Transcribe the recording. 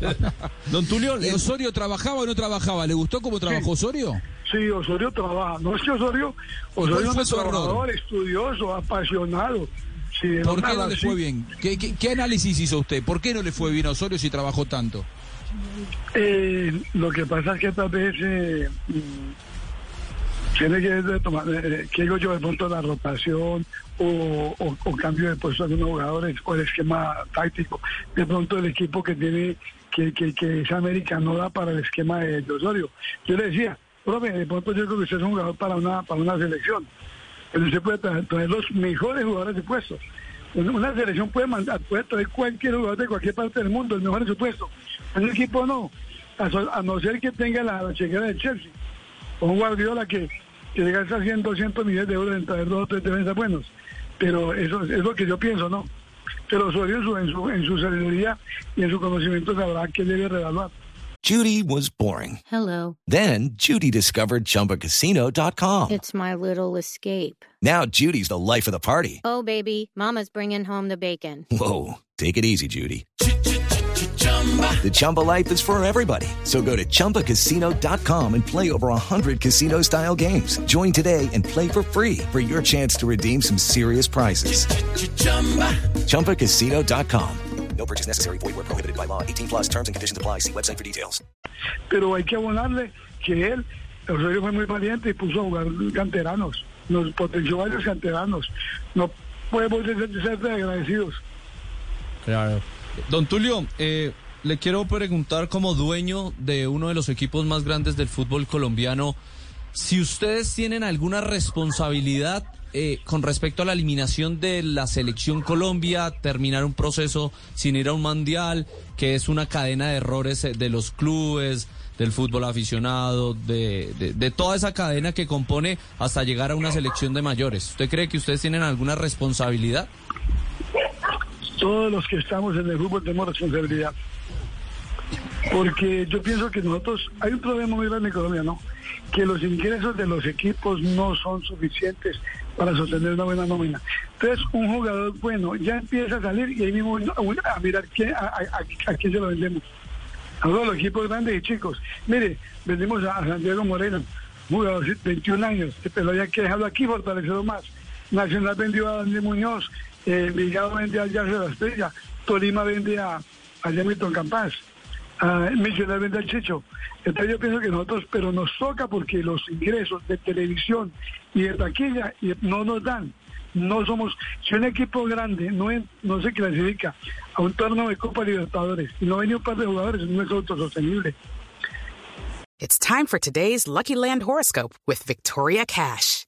Don Tulio, ¿Osorio trabajaba o no trabajaba? ¿Le gustó cómo trabajó Osorio? Sí, Osorio trabaja. No es que Osorio, Osorio es un trabajador, estudioso, apasionado. Sí, ¿Por qué no le fue bien? ¿Qué, qué, qué análisis hizo usted? ¿Por qué no le fue bien a Osorio si trabajó tanto? Eh, lo que pasa es que tal vez eh, mm, tiene que tomar, eh, que digo yo, de pronto la rotación o, o- o cambio de puesto de algunos jugadores o el esquema táctico. De pronto el equipo que tiene, que, que, que es América no da para el esquema de, de Osorio. Yo le decía, profe, de pronto yo creo que usted es un jugador para una, para una selección. Pero usted puede traer, los mejores jugadores de puestos. Una selección puede mandar, puede traer cualquier jugador de cualquier parte del mundo, el mejor en su puesto. El equipo no, a, no ser que tenga la, chequera del Chelsea. O un Guardiola que, que le gasta 100, 200 millones de euros en traer dos o tres defensas buenos. Pero eso es lo que yo pienso, ¿no? Pero Osorio en su, en su, en su sabiduría y en su conocimiento sabrá que debe reevaluar. Judy was boring. Hello. Then Judy discovered ChumbaCasino.com. It's my little escape. Now Judy's the life of the party. Oh, baby, Mama's bringing home the bacon. Whoa, take it easy, Judy. The Chumba life is for everybody. So go to ChumbaCasino.com and play over 100 casino-style games. Join today and play for free for your chance to redeem some serious prizes. ChumbaCasino.com. No purchase necessary. Void where prohibited by law. 18 plus terms and conditions apply. See website for details. pero hay que abonarle que él, Osorio fue muy valiente y puso a jugar canteranos, nos potenció varios canteranos. No podemos ser, ser agradecidos. Claro. Don Tulio, eh, le quiero preguntar como dueño de uno de los equipos más grandes del fútbol colombiano, si ustedes tienen alguna responsabilidad eh, con respecto a la eliminación de la selección Colombia, terminar un proceso sin ir a un mundial, que es una cadena de errores eh, de los clubes, del fútbol aficionado, de, de, de toda esa cadena que compone hasta llegar a una selección de mayores. ¿Usted cree que ustedes tienen alguna responsabilidad? Todos los que estamos en el fútbol tenemos responsabilidad. Porque yo pienso que nosotros, hay un problema muy grande en Colombia, ¿no? Que los ingresos de los equipos no son suficientes para sostener una buena nómina. Entonces, un jugador bueno ya empieza a salir y ahí mismo a, mirar qué, a, quién se lo vendemos. A todos los equipos grandes y chicos. Mire, vendimos a, a Santiago Moreno, jugador de 21 años, pero había que dejarlo aquí, fortalecerlo más. Nacional vendió a Daniel Muñoz, eh, Vigado vende a Yarse de la Estrella, Tolima vende a, a Jamilton Campás, a vende al Chicho. Entonces yo pienso que nosotros, pero nos toca porque los ingresos de televisión y de taquilla no nos dan. No somos, si un equipo grande no, no se clasifica a un torneo de Copa Libertadores y no venía un par de jugadores, no es autosostenible. It's time for today's Lucky Land horoscope with Victoria Cash.